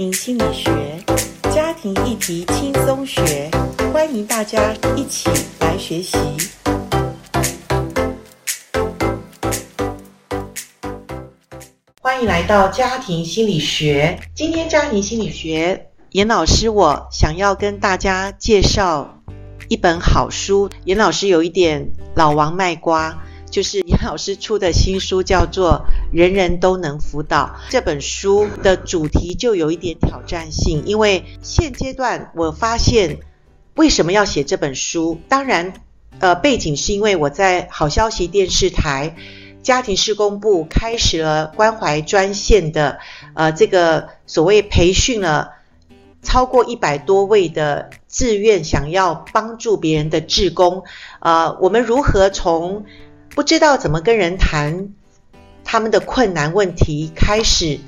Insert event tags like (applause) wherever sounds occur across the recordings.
庭心理学，家庭议题轻松学，欢迎大家一起来学习。欢迎来到家庭心理学。今天家庭心理学，严老师我想要跟大家介绍一本好书。严老师有一点老王卖瓜。就是严老师出的新书，叫做《人人都能辅导》。这本书的主题就有一点挑战性，因为现阶段我发现为什么要写这本书？当然，呃，背景是因为我在好消息电视台家庭事工部开始了关怀专线的，呃，这个所谓培训了超过一百多位的志愿想要帮助别人的志工，呃，我们如何从不知道怎么跟人谈他们的困难问题，开始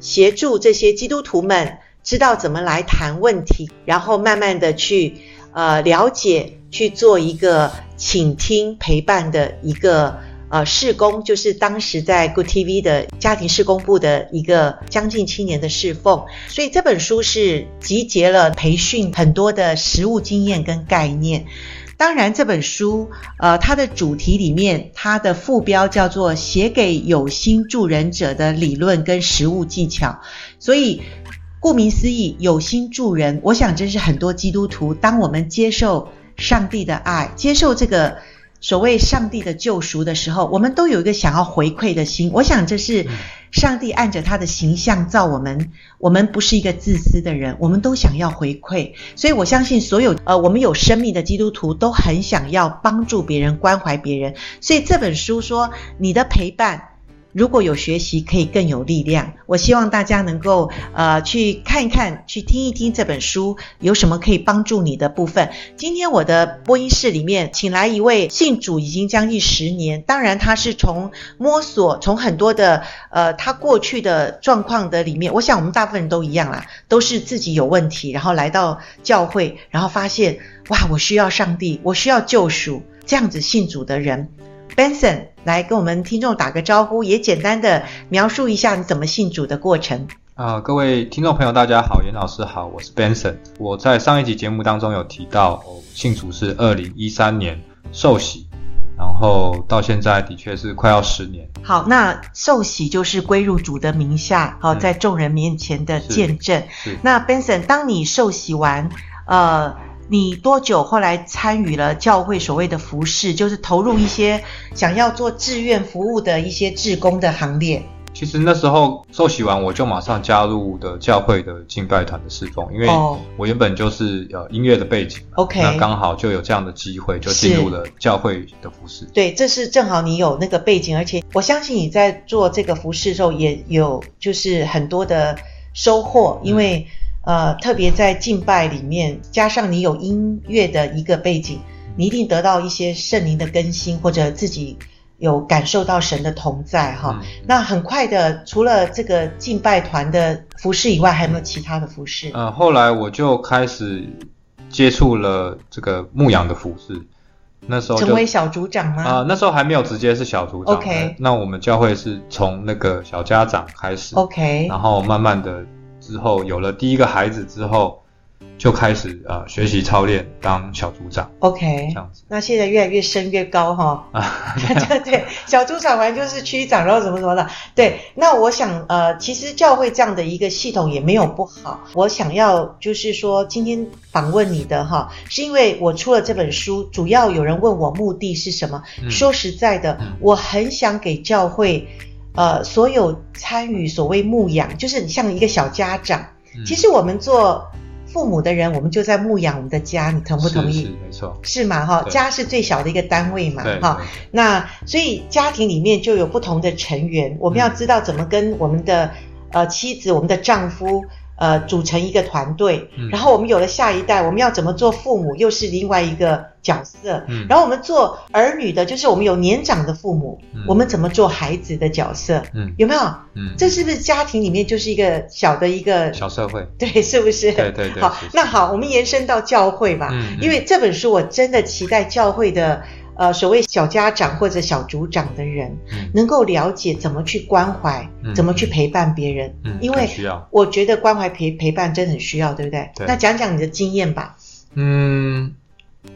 协助这些基督徒们知道怎么来谈问题，然后慢慢的去呃了解，去做一个倾听陪伴的一个呃事工，就是当时在 Good TV 的家庭事工部的一个将近七年的侍奉。所以这本书是集结了培训很多的实务经验跟概念。当然，这本书，呃，它的主题里面，它的副标叫做“写给有心助人者的理论跟实务技巧”。所以，顾名思义，有心助人，我想这是很多基督徒，当我们接受上帝的爱，接受这个。所谓上帝的救赎的时候，我们都有一个想要回馈的心。我想这是上帝按着他的形象造我们，我们不是一个自私的人，我们都想要回馈。所以我相信所有呃，我们有生命的基督徒都很想要帮助别人、关怀别人。所以这本书说，你的陪伴。如果有学习，可以更有力量。我希望大家能够呃去看一看，去听一听这本书有什么可以帮助你的部分。今天我的播音室里面请来一位信主已经将近十年，当然他是从摸索，从很多的呃他过去的状况的里面，我想我们大部分人都一样啦，都是自己有问题，然后来到教会，然后发现哇，我需要上帝，我需要救赎，这样子信主的人。Benson 来跟我们听众打个招呼，也简单的描述一下你怎么信主的过程。啊、呃，各位听众朋友，大家好，严老师好，我是 Benson。我在上一集节目当中有提到，我信主是二零一三年受洗，然后到现在的确是快要十年。好，那受洗就是归入主的名下，好、嗯，在众人面前的见证。那 Benson，当你受洗完，呃。你多久后来参与了教会所谓的服事，就是投入一些想要做志愿服务的一些志工的行列？其实那时候受洗完，我就马上加入的教会的敬拜团的侍奉，因为我原本就是呃音乐的背景，OK，那刚好就有这样的机会，就进入了教会的服事。对，这是正好你有那个背景，而且我相信你在做这个服事的时候也有就是很多的收获，因为。呃，特别在敬拜里面，加上你有音乐的一个背景，你一定得到一些圣灵的更新，或者自己有感受到神的同在哈。嗯、那很快的，除了这个敬拜团的服饰以外，还有没有其他的服饰？呃，后来我就开始接触了这个牧羊的服饰，那时候成为小组长吗？啊、呃，那时候还没有直接是小组长。OK，那我们教会是从那个小家长开始。OK，然后慢慢的。之后有了第一个孩子之后，就开始呃学习操练当小组长。OK，这样子。那现在越来越升越高哈。(laughs) 啊，对对，小组长完就是区长，然后什么什么的。对，那我想呃，其实教会这样的一个系统也没有不好。我想要就是说，今天访问你的哈，是因为我出了这本书，主要有人问我目的是什么。嗯、说实在的，嗯、我很想给教会。呃，所有参与所谓牧养，就是像一个小家长。嗯、其实我们做父母的人，我们就在牧养我们的家，你同不同意？是，是没错，是嘛？哈，家是最小的一个单位嘛，哈。那所以家庭里面就有不同的成员，我们要知道怎么跟我们的呃妻子、我们的丈夫。呃，组成一个团队，然后我们有了下一代，我们要怎么做父母，又是另外一个角色。嗯，然后我们做儿女的，就是我们有年长的父母，嗯，我们怎么做孩子的角色？嗯，有没有？嗯，这是不是家庭里面就是一个小的一个小社会？(laughs) 对，是不是？对对对。好，那好，我们延伸到教会吧，嗯，因为这本书我真的期待教会的。呃所谓小家长或者小组长的人，嗯、能够了解怎么去关怀，嗯、怎么去陪伴别人。嗯，因为我觉得关怀陪陪伴真的很需要，对不对？对。那讲讲你的经验吧。嗯，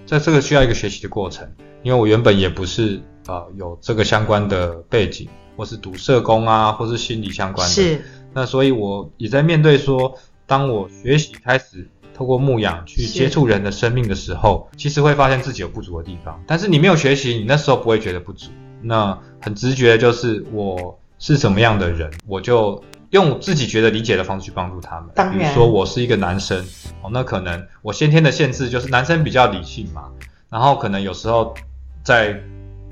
在这个需要一个学习的过程，因为我原本也不是呃有这个相关的背景，或是读社工啊，或是心理相关的。是。那所以我也在面对说，当我学习开始。透过牧养去接触人的生命的时候，其实会发现自己有不足的地方。但是你没有学习，你那时候不会觉得不足。那很直觉就是我是什么样的人，我就用自己觉得理解的方式去帮助他们。当然，比如说我是一个男生，哦，那可能我先天的限制就是男生比较理性嘛，然后可能有时候在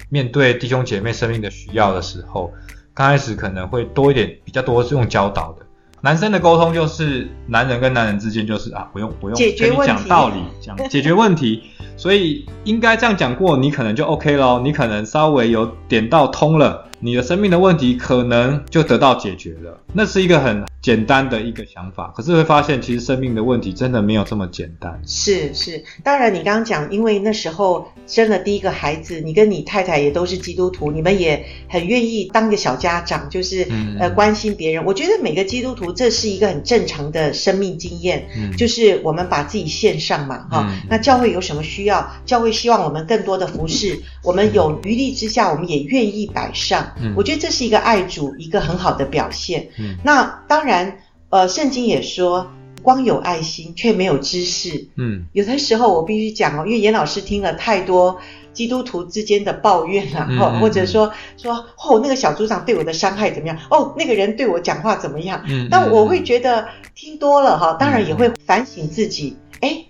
面对弟兄姐妹生命的需要的时候，刚开始可能会多一点，比较多是用教导的。男生的沟通就是男人跟男人之间就是啊，不用不用跟你讲道理，讲 (laughs) 解决问题，所以应该这样讲过，你可能就 OK 咯，你可能稍微有点到通了。你的生命的问题可能就得到解决了，那是一个很简单的一个想法。可是会发现，其实生命的问题真的没有这么简单。是是，当然你刚刚讲，因为那时候生了第一个孩子，你跟你太太也都是基督徒，你们也很愿意当个小家长，就是、嗯、呃关心别人。我觉得每个基督徒这是一个很正常的生命经验，嗯、就是我们把自己献上嘛，哈、嗯。那教会有什么需要，教会希望我们更多的服侍，我们有余力之下，我们也愿意摆上。嗯，我觉得这是一个爱主一个很好的表现。嗯，那当然，呃，圣经也说，光有爱心却没有知识。嗯，有的时候我必须讲哦，因为严老师听了太多基督徒之间的抱怨了，嗯嗯、或者说说哦，那个小组长对我的伤害怎么样？哦，那个人对我讲话怎么样？嗯，但我会觉得听多了哈，当然也会反省自己。哎。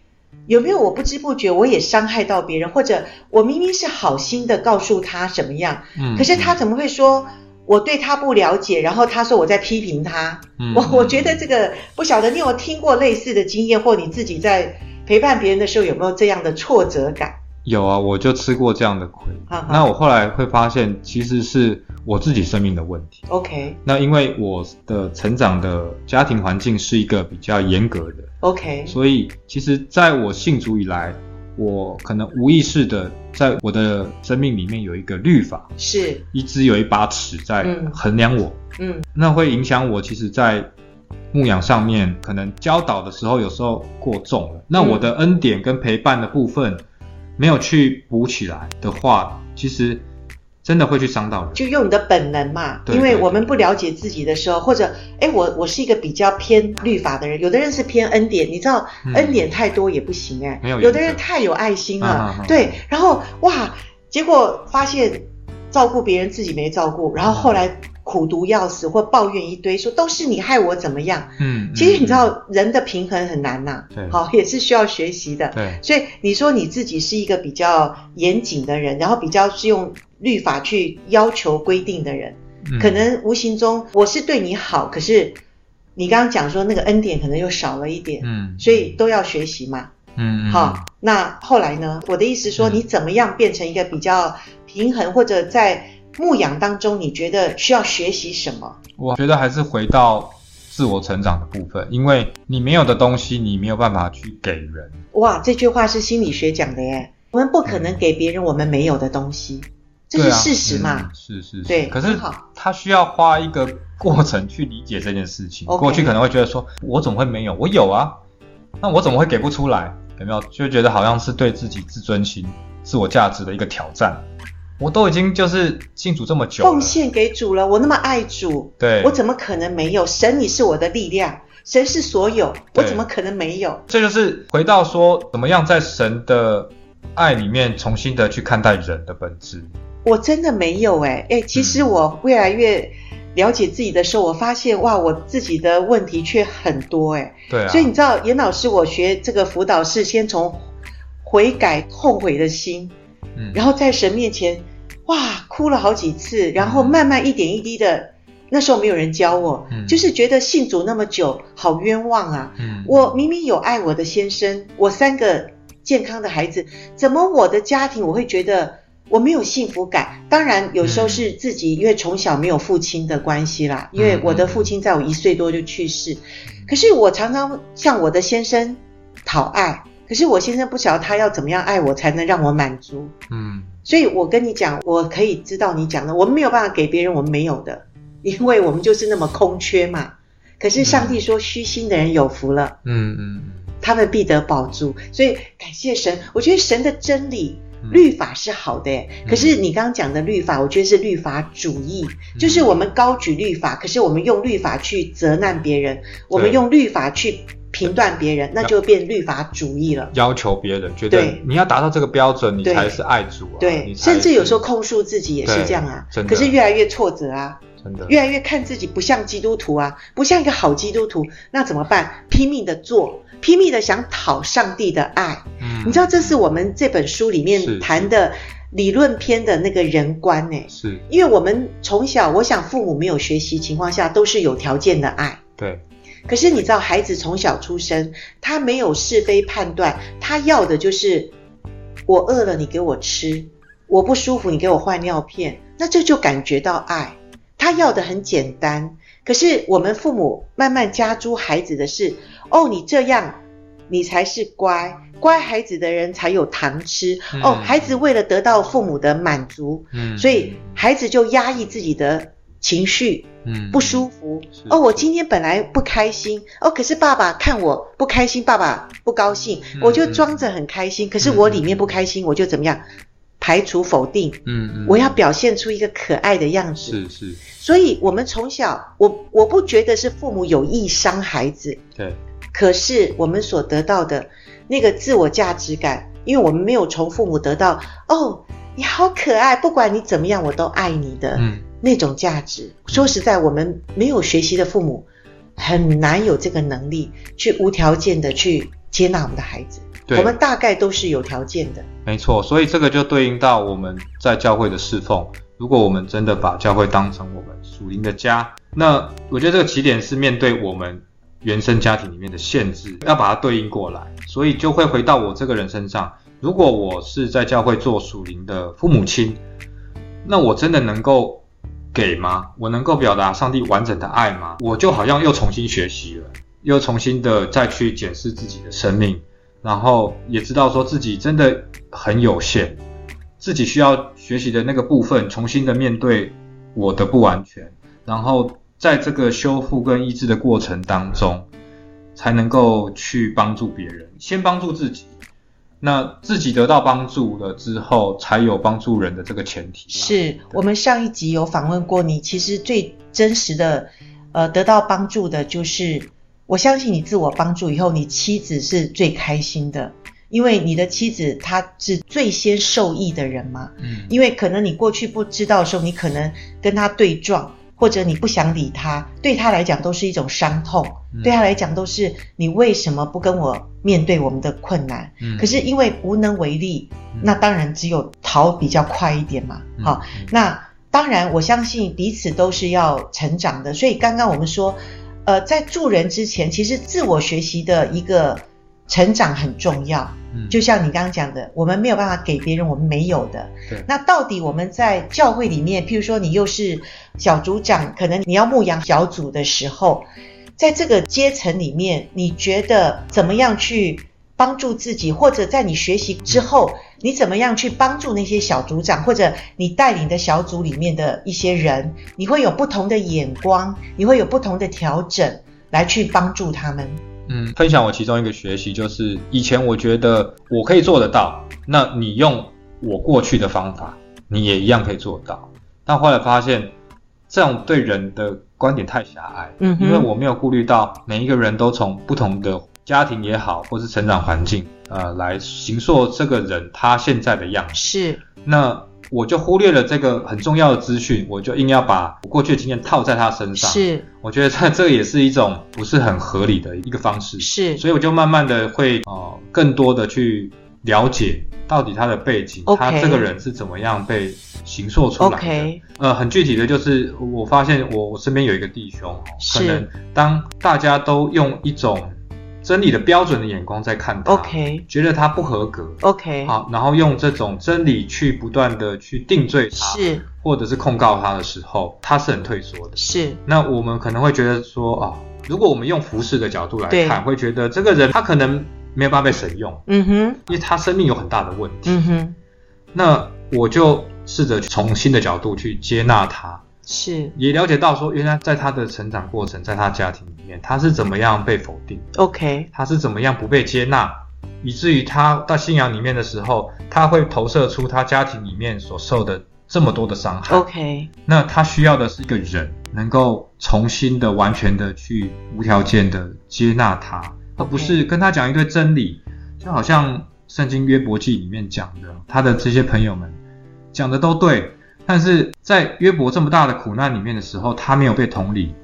有没有我不知不觉我也伤害到别人，或者我明明是好心的告诉他怎么样，嗯，可是他怎么会说我对他不了解，然后他说我在批评他，嗯，我我觉得这个不晓得你有听过类似的经验，或你自己在陪伴别人的时候有没有这样的挫折感？有啊，我就吃过这样的亏。好好，那我后来会发现，其实是我自己生命的问题。OK。那因为我的成长的家庭环境是一个比较严格的。OK。所以，其实在我信主以来，我可能无意识的在我的生命里面有一个律法，是一直有一把尺在衡量我。嗯。嗯，那会影响我，其实，在牧养上面，可能教导的时候有时候过重了。那我的恩典跟陪伴的部分。没有去补起来的话，其实真的会去伤到人。就用你的本能嘛，因为我们不了解自己的时候，或者，哎，我我是一个比较偏律法的人，有的人是偏恩典，你知道，嗯、恩典太多也不行哎，有的人太有爱心了，对，然后哇，结果发现照顾别人自己没照顾，然后后来。苦读要死，或抱怨一堆，说都是你害我怎么样？嗯，其实你知道、嗯、人的平衡很难呐、啊，对，好也是需要学习的。对，所以你说你自己是一个比较严谨的人，然后比较是用律法去要求规定的人，嗯、可能无形中我是对你好，可是你刚刚讲说那个恩典可能又少了一点，嗯，所以都要学习嘛，嗯，好，那后来呢？我的意思说，你怎么样变成一个比较平衡，或者在。牧养当中，你觉得需要学习什么？我觉得还是回到自我成长的部分，因为你没有的东西，你没有办法去给人。哇，这句话是心理学讲的耶。我们不可能给别人我们没有的东西，嗯、这是事实嘛？啊嗯、是是是。对，可是他需要花一个过程去理解这件事情。过去可能会觉得说，我怎么会没有？我有啊，那我怎么会给不出来？有没有？就觉得好像是对自己自尊心、自我价值的一个挑战。我都已经就是信主这么久了，奉献给主了。我那么爱主，对，我怎么可能没有？神，你是我的力量，神是所有，我怎么可能没有？这就是回到说，怎么样在神的爱里面重新的去看待人的本质。我真的没有哎、欸、哎，其实我越来越了解自己的时候，我发现哇，我自己的问题却很多哎、欸。对啊。所以你知道，严老师，我学这个辅导是先从悔改、后悔的心，嗯，然后在神面前。哇，哭了好几次，然后慢慢一点一滴的，嗯、那时候没有人教我，嗯、就是觉得信主那么久，好冤枉啊！嗯、我明明有爱我的先生，我三个健康的孩子，怎么我的家庭我会觉得我没有幸福感？当然有时候是自己因为从小没有父亲的关系啦，嗯、因为我的父亲在我一岁多就去世，可是我常常向我的先生讨爱。可是我先生不晓得他要怎么样爱我才能让我满足。嗯，所以我跟你讲，我可以知道你讲的，我们没有办法给别人我们没有的，因为我们就是那么空缺嘛。可是上帝说，虚心的人有福了。嗯嗯嗯，他们必得饱足。所以感谢神，我觉得神的真理。律法是好的，嗯，可是你刚刚讲的律法，我觉得是律法主义，嗯，就是我们高举律法，可是我们用律法去责难别人，我们用律法去评断别人，那就变律法主义了。要求别人，觉得你要达到这个标准，你才是爱主啊。对，甚至有时候控诉自己也是这样啊。可是越来越挫折啊，真的，越来越看自己不像基督徒啊，不像一个好基督徒，那怎么办？拼命的做。拼命的想讨上帝的爱，嗯，你知道这是我们这本书里面谈的理论篇的那个人观呢？是，因为我们从小，我想父母没有学习情况下，都是有条件的爱。对。可是你知道，孩子从小出生，他没有是非判断，他要的就是我饿了你给我吃，我不舒服你给我换尿片，那这就感觉到爱。他要的很简单。可是我们父母慢慢加诸孩子的是，哦，你这样，你才是乖乖孩子的人才有糖吃。嗯、哦，孩子为了得到父母的满足，嗯，所以孩子就压抑自己的情绪，嗯，不舒服。哦，我今天本来不开心，哦，可是爸爸看我不开心，爸爸不高兴，嗯、我就装着很开心，可是我里面不开心，我就怎么样？排除否定，嗯嗯，我要表现出一个可爱的样子，是是。所以，我们从小，我我不觉得是父母有意伤孩子，对。可是，我们所得到的那个自我价值感，因为我们没有从父母得到，哦，你好可爱，不管你怎么样，我都爱你的，嗯，那种价值。说实在，我们没有学习的父母，很难有这个能力去无条件的去接纳我们的孩子。对，我们大概都是有条件的，没错。所以这个就对应到我们在教会的侍奉。如果我们真的把教会当成我们属灵的家，那我觉得这个起点是面对我们原生家庭里面的限制，要把它对应过来。所以就会回到我这个人身上。如果我是在教会做属灵的父母亲，那我真的能够给吗？我能够表达上帝完整的爱吗？我就好像又重新学习了，又重新的再去检视自己的生命。然后也知道说自己真的很有限，自己需要学习的那个部分，重新的面对我的不完全，然后在这个修复跟医治的过程当中，才能够去帮助别人，先帮助自己，那自己得到帮助了之后，才有帮助人的这个前提。是我们上一集有访问过你，其实最真实的，呃，得到帮助的就是。我相信你自我帮助以后，你妻子是最开心的，因为你的妻子她是最先受益的人嘛。嗯。因为可能你过去不知道的时候，你可能跟她对撞，或者你不想理他，对他来讲都是一种伤痛，嗯、对他来讲都是你为什么不跟我面对我们的困难？嗯。可是因为无能为力，那当然只有逃比较快一点嘛。好、嗯，那当然我相信彼此都是要成长的，所以刚刚我们说。呃，在助人之前，其实自我学习的一个成长很重要。嗯，就像你刚刚讲的，我们没有办法给别人我们没有的。对。那到底我们在教会里面，譬如说你又是小组长，可能你要牧养小组的时候，在这个阶层里面，你觉得怎么样去帮助自己，或者在你学习之后，你怎么样去帮助那些小组长，或者你带领的小组里面的一些人，你会有不同的眼光，你会有不同的调整来去帮助他们。嗯，分享我其中一个学习，就是以前我觉得我可以做得到，那你用我过去的方法，你也一样可以做到。但后来发现，这样对人的观点太狭隘，嗯，因为我没有顾虑到每一个人都从不同的。家庭也好，或是成长环境，呃，来形塑这个人他现在的样子。是，那我就忽略了这个很重要的资讯，我就硬要把我过去的经验套在他身上。是，我觉得这这也是一种不是很合理的一个方式。是，所以我就慢慢的会呃更多的去了解到底他的背景，okay. 他这个人是怎么样被形塑出来的。Okay. 呃，很具体的就是我发现我我身边有一个弟兄，可能当大家都用一种。真理的标准的眼光在看他，OK，觉得他不合格，OK，好，然后用这种真理去不断的去定罪他，是，或者是控告他的时候，他是很退缩的，是。那我们可能会觉得说，啊、哦，如果我们用服侍的角度来看，会觉得这个人他可能没有办法被神用，嗯哼，因为他生命有很大的问题，嗯哼，那我就试着从新的角度去接纳他，是，也了解到说，原来在他的成长过程，在他家庭里面，他是怎么样被否定，OK，他是怎么样不被接纳，以至于他到信仰里面的时候，他会投射出他家庭里面所受的这么多的伤害，OK，那他需要的是一个人，能够重新的、完全的去无条件的接纳他。而不是跟他讲一堆真理，就好像圣经约伯记里面讲的，他的这些朋友们讲的都对，但是在约伯这么大的苦难里面的时候，他没有被同理，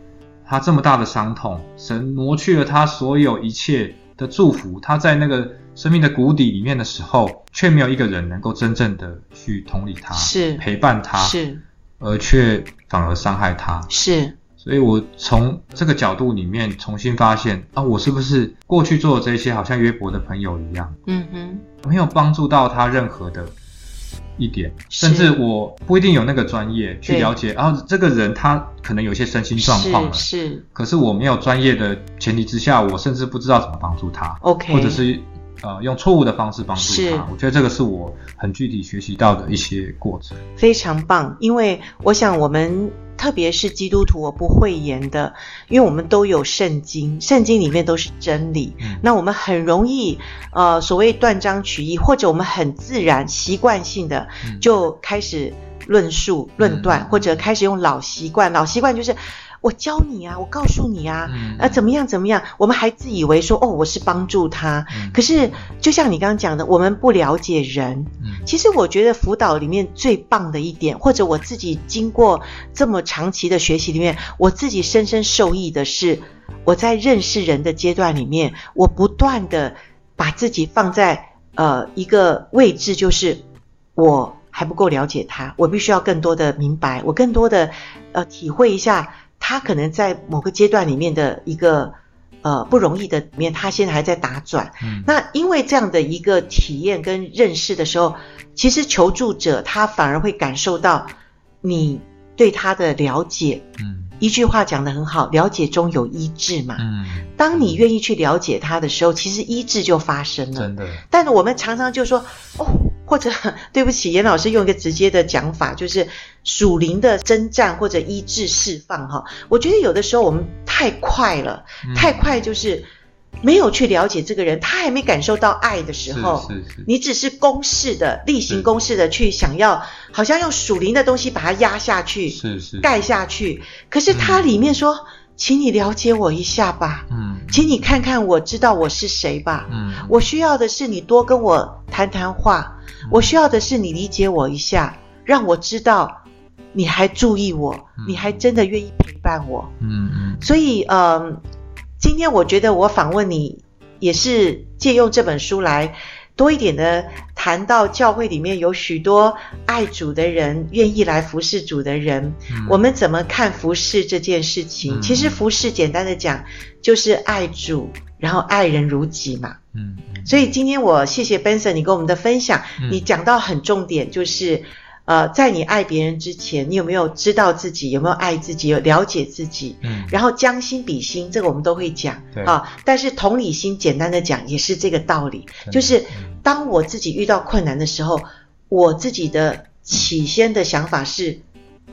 他这么大的伤痛，神挪去了他所有一切的祝福，他在那个生命的谷底里面的时候，却没有一个人能够真正的去同理他，是陪伴他，是，而却反而伤害他，是。所以我从这个角度里面重新发现啊，我是不是过去做的这些，好像约伯的朋友一样，嗯哼，没有帮助到他任何的一点，甚至我不一定有那个专业去了解，然后这个人他可能有些身心状况了，是，是，可是我没有专业的前提之下，我甚至不知道怎么帮助他，OK，或者是呃用错误的方式帮助他，我觉得这个是我很具体学习到的一些过程，非常棒，因为我想我们。特别是基督徒，我不讳言的，因为我们都有圣经，圣经里面都是真理。嗯、那我们很容易，呃，所谓断章取义，或者我们很自然、习惯性的就开始论述、嗯、论断，或者开始用老习惯。老习惯就是。我教你啊，我告诉你啊，嗯、啊，怎么样怎么样？我们还自以为说，哦，我是帮助他。嗯、可是，就像你刚刚讲的，我们不了解人。嗯、其实，我觉得辅导里面最棒的一点，或者我自己经过这么长期的学习里面，我自己深深受益的是，我在认识人的阶段里面，我不断的把自己放在呃一个位置，就是我还不够了解他，我必须要更多的明白，我更多的呃体会一下。他可能在某个阶段里面的一个呃不容易的里面，他现在还在打转。嗯，那因为这样的一个体验跟认识的时候，其实求助者他反而会感受到你对他的了解。嗯，一句话讲得很好，了解中有医治嘛。嗯，当你愿意去了解他的时候，其实医治就发生了。真的。但是我们常常就说哦。或者 (laughs) 对不起，严老师用一个直接的讲法，就是属灵的征战或者医治释放哈。我觉得有的时候我们太快了，嗯、太快就是没有去了解这个人，他还没感受到爱的时候，你只是公式的例行公式的去想要，好像用属灵的东西把它压下去，是是盖下去。可是它里面说。嗯请你了解我一下吧，嗯，请你看看我知道我是谁吧，嗯，我需要的是你多跟我谈谈话，嗯，我需要的是你理解我一下，让我知道你还注意我，嗯，你还真的愿意陪伴我，嗯嗯，所以，嗯，呃，今天我觉得我访问你也是借用这本书来。多一点的谈到教会里面有许多爱主的人，愿意来服侍主的人，嗯、我们怎么看服侍这件事情？嗯、其实服侍简单的讲就是爱主，然后爱人如己嘛。嗯，嗯，所以今天我谢谢 Benson 你跟我们的分享，嗯、你讲到很重点就是。呃，在你爱别人之前，你有没有知道自己？有没有爱自己？有了解自己？嗯，然后将心比心，这个我们都会讲。对啊，但是同理心，简单的讲也是这个道理，就是当我自己遇到困难的时候，我自己的起先的想法是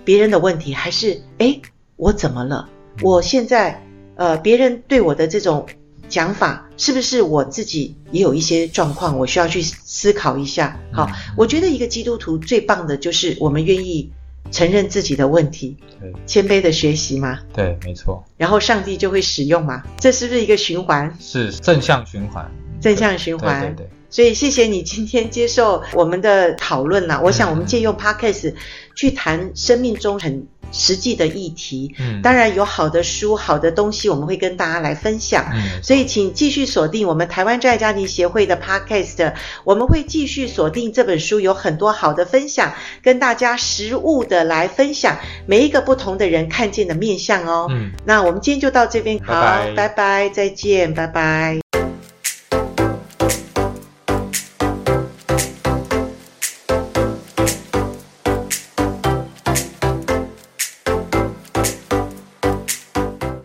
别人的问题，还是诶，我怎么了？我现在呃，别人对我的这种。讲法是不是我自己也有一些状况，我需要去思考一下？好，嗯、我觉得一个基督徒最棒的就是我们愿意承认自己的问题，对，谦卑的学习嘛，对，没错。然后上帝就会使用嘛，这是不是一个循环？是正向循环，正向循环。对对对。所以谢谢你今天接受我们的讨论呐，我想我们借用 Podcast 去谈生命中很实际的议题。嗯，当然有好的书、好的东西，我们会跟大家来分享。嗯，所以请继续锁定我们台湾真爱家庭协会的 Podcast，我们会继续锁定这本书，有很多好的分享，跟大家实物的来分享每一个不同的人看见的面相哦。嗯，那我们今天就到这边，好，拜拜，拜拜，再见，拜拜。